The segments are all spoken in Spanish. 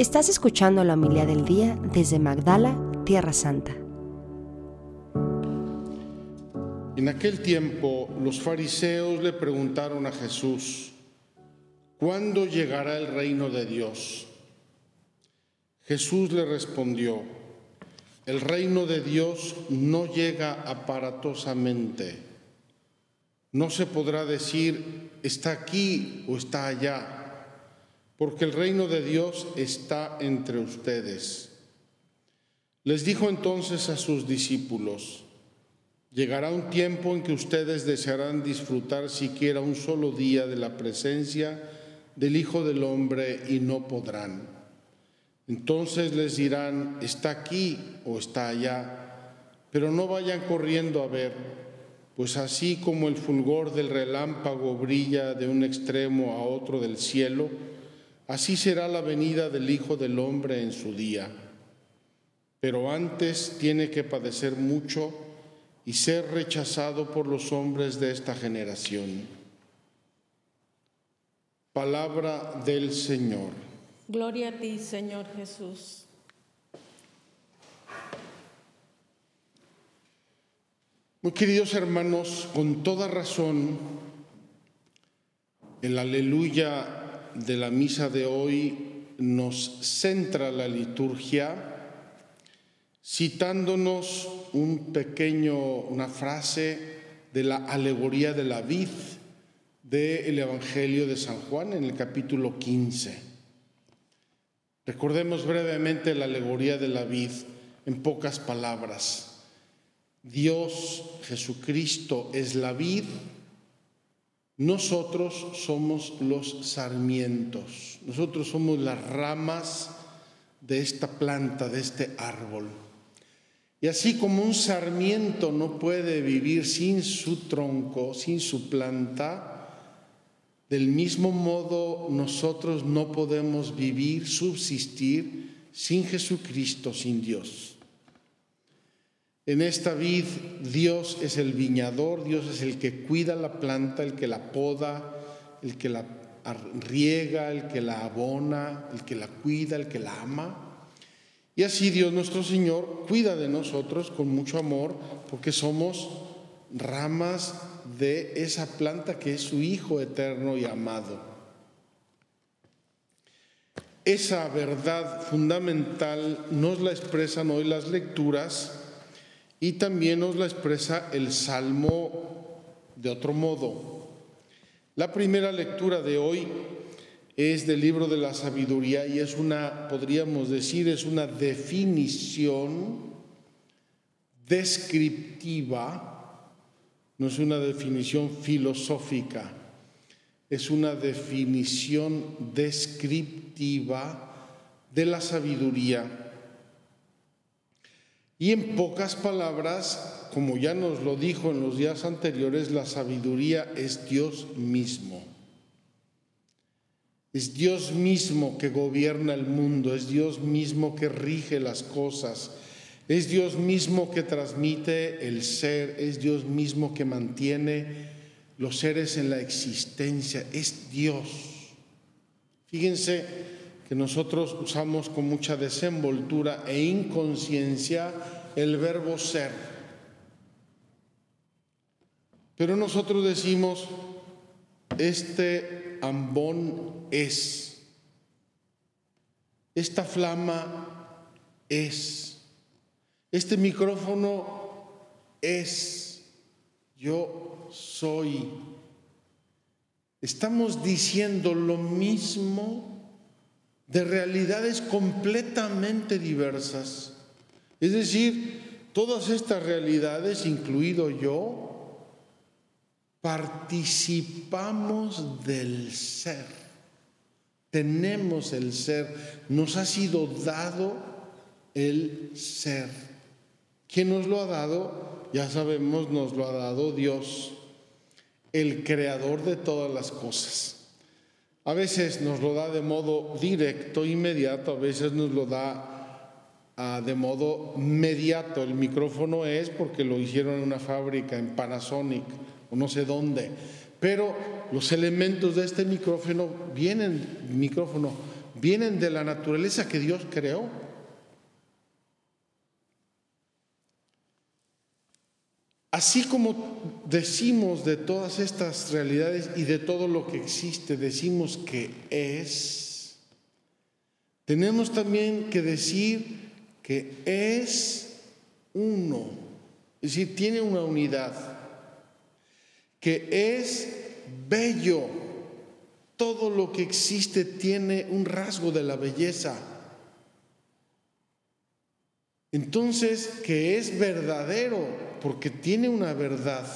Estás escuchando la humildad del día desde Magdala, Tierra Santa. En aquel tiempo los fariseos le preguntaron a Jesús, ¿cuándo llegará el reino de Dios? Jesús le respondió, el reino de Dios no llega aparatosamente. No se podrá decir, está aquí o está allá, porque el reino de Dios está entre ustedes. Les dijo entonces a sus discípulos, llegará un tiempo en que ustedes desearán disfrutar siquiera un solo día de la presencia del Hijo del Hombre y no podrán. Entonces les dirán, está aquí o está allá, pero no vayan corriendo a ver, pues así como el fulgor del relámpago brilla de un extremo a otro del cielo, así será la venida del Hijo del Hombre en su día. Pero antes tiene que padecer mucho y ser rechazado por los hombres de esta generación. Palabra del Señor. Gloria a ti, Señor Jesús. Muy queridos hermanos, con toda razón, el aleluya de la misa de hoy nos centra la liturgia citándonos un pequeño, una frase de la alegoría de la vid del Evangelio de San Juan en el capítulo 15. Recordemos brevemente la alegoría de la vid en pocas palabras. Dios, Jesucristo, es la vid, nosotros somos los sarmientos, nosotros somos las ramas de esta planta, de este árbol. Y así como un sarmiento no puede vivir sin su tronco, sin su planta, del mismo modo, nosotros no podemos vivir, subsistir sin Jesucristo, sin Dios. En esta vid, Dios es el viñador, Dios es el que cuida la planta, el que la poda, el que la riega, el que la abona, el que la cuida, el que la ama. Y así Dios nuestro Señor cuida de nosotros con mucho amor porque somos ramas de esa planta que es su Hijo eterno y amado. Esa verdad fundamental nos la expresan hoy las lecturas y también nos la expresa el Salmo de otro modo. La primera lectura de hoy es del libro de la sabiduría y es una, podríamos decir, es una definición descriptiva no es una definición filosófica, es una definición descriptiva de la sabiduría. Y en pocas palabras, como ya nos lo dijo en los días anteriores, la sabiduría es Dios mismo. Es Dios mismo que gobierna el mundo, es Dios mismo que rige las cosas, es Dios mismo que transmite el ser, es Dios mismo que mantiene los seres en la existencia, es Dios. Fíjense que nosotros usamos con mucha desenvoltura e inconsciencia el verbo ser. Pero nosotros decimos, este ambón es, esta flama es. Este micrófono es, yo soy. Estamos diciendo lo mismo de realidades completamente diversas. Es decir, todas estas realidades, incluido yo, participamos del ser. Tenemos el ser. Nos ha sido dado el ser. ¿Quién nos lo ha dado? Ya sabemos, nos lo ha dado Dios, el creador de todas las cosas. A veces nos lo da de modo directo, inmediato, a veces nos lo da ah, de modo mediato. El micrófono es porque lo hicieron en una fábrica, en Panasonic o no sé dónde. Pero los elementos de este micrófono vienen, micrófono vienen de la naturaleza que Dios creó. Así como decimos de todas estas realidades y de todo lo que existe, decimos que es, tenemos también que decir que es uno, es decir, tiene una unidad, que es bello, todo lo que existe tiene un rasgo de la belleza. Entonces, que es verdadero, porque tiene una verdad.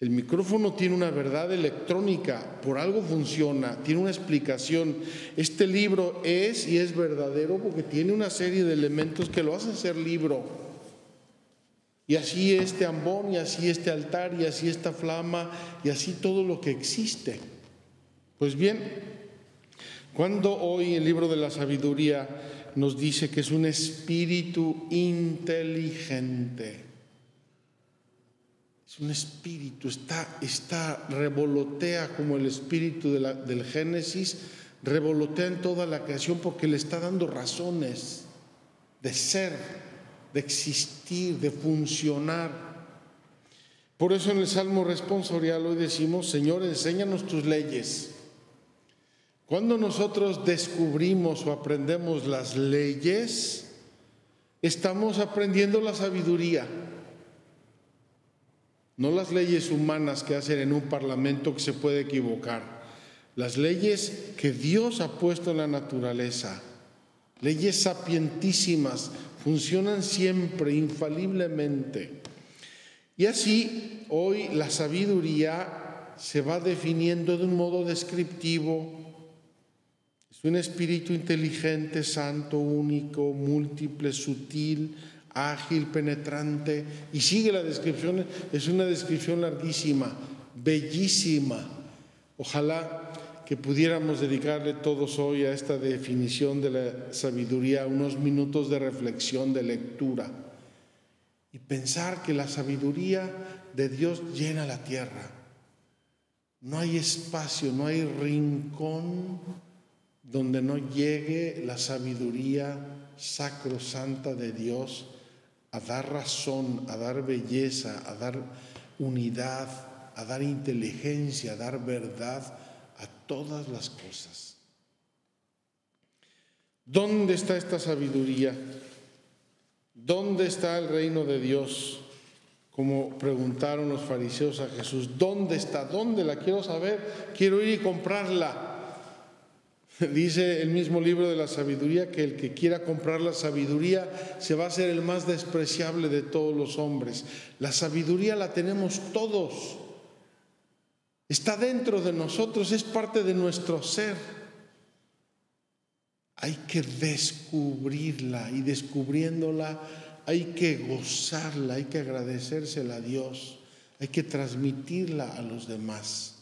El micrófono tiene una verdad electrónica, por algo funciona, tiene una explicación. Este libro es y es verdadero porque tiene una serie de elementos que lo hacen ser libro. Y así este ambón, y así este altar, y así esta flama, y así todo lo que existe. Pues bien, cuando hoy el libro de la sabiduría nos dice que es un espíritu inteligente, es un espíritu, está, está revolotea como el espíritu del Génesis, revolotea en toda la creación porque le está dando razones de ser de existir, de funcionar. Por eso en el Salmo responsorial hoy decimos, Señor, enséñanos tus leyes. Cuando nosotros descubrimos o aprendemos las leyes, estamos aprendiendo la sabiduría. No las leyes humanas que hacen en un parlamento que se puede equivocar. Las leyes que Dios ha puesto en la naturaleza. Leyes sapientísimas, funcionan siempre, infaliblemente. Y así, hoy la sabiduría se va definiendo de un modo descriptivo. Es un espíritu inteligente, santo, único, múltiple, sutil, ágil, penetrante. Y sigue la descripción, es una descripción larguísima, bellísima. Ojalá que pudiéramos dedicarle todos hoy a esta definición de la sabiduría unos minutos de reflexión, de lectura y pensar que la sabiduría de Dios llena la tierra. No hay espacio, no hay rincón donde no llegue la sabiduría sacrosanta de Dios a dar razón, a dar belleza, a dar unidad, a dar inteligencia, a dar verdad a todas las cosas. ¿Dónde está esta sabiduría? ¿Dónde está el reino de Dios? Como preguntaron los fariseos a Jesús, ¿dónde está? ¿Dónde la quiero saber? Quiero ir y comprarla. Dice el mismo libro de la sabiduría que el que quiera comprar la sabiduría se va a ser el más despreciable de todos los hombres. La sabiduría la tenemos todos. Está dentro de nosotros, es parte de nuestro ser. Hay que descubrirla y descubriéndola hay que gozarla, hay que agradecérsela a Dios, hay que transmitirla a los demás.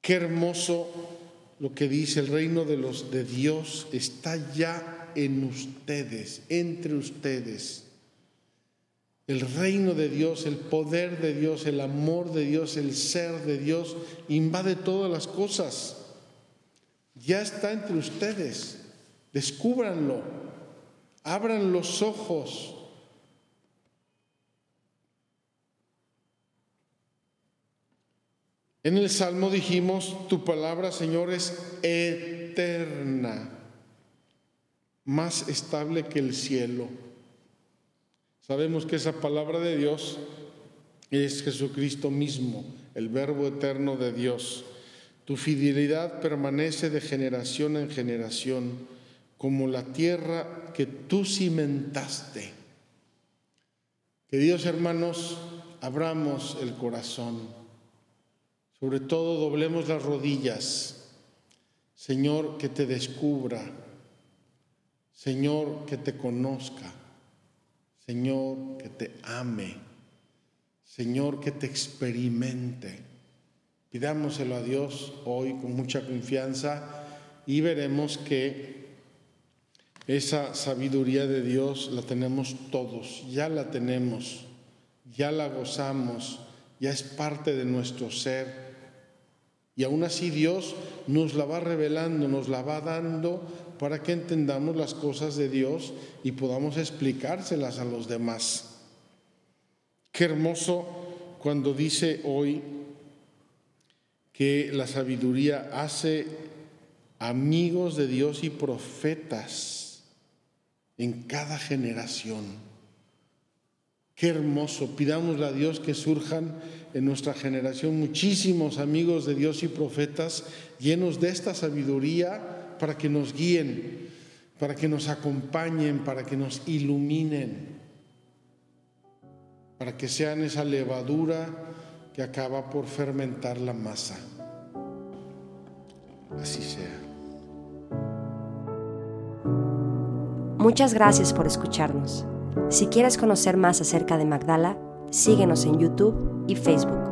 Qué hermoso lo que dice el reino de los de Dios está ya en ustedes, entre ustedes. El reino de Dios, el poder de Dios, el amor de Dios, el ser de Dios invade todas las cosas. Ya está entre ustedes. Descúbranlo. Abran los ojos. En el Salmo dijimos, tu palabra, Señor, es eterna, más estable que el cielo. Sabemos que esa palabra de Dios es Jesucristo mismo, el Verbo eterno de Dios. Tu fidelidad permanece de generación en generación, como la tierra que tú cimentaste. Queridos hermanos, abramos el corazón, sobre todo doblemos las rodillas. Señor, que te descubra, Señor, que te conozca. Señor, que te ame, Señor, que te experimente. Pidámoselo a Dios hoy con mucha confianza y veremos que esa sabiduría de Dios la tenemos todos, ya la tenemos, ya la gozamos, ya es parte de nuestro ser. Y aún así Dios nos la va revelando, nos la va dando para que entendamos las cosas de Dios y podamos explicárselas a los demás. Qué hermoso cuando dice hoy que la sabiduría hace amigos de Dios y profetas en cada generación. Qué hermoso. Pidámosle a Dios que surjan en nuestra generación muchísimos amigos de Dios y profetas llenos de esta sabiduría para que nos guíen, para que nos acompañen, para que nos iluminen para que sean esa levadura que acaba por fermentar la masa. Así sea. Muchas gracias por escucharnos. Si quieres conocer más acerca de Magdala, síguenos en YouTube y Facebook.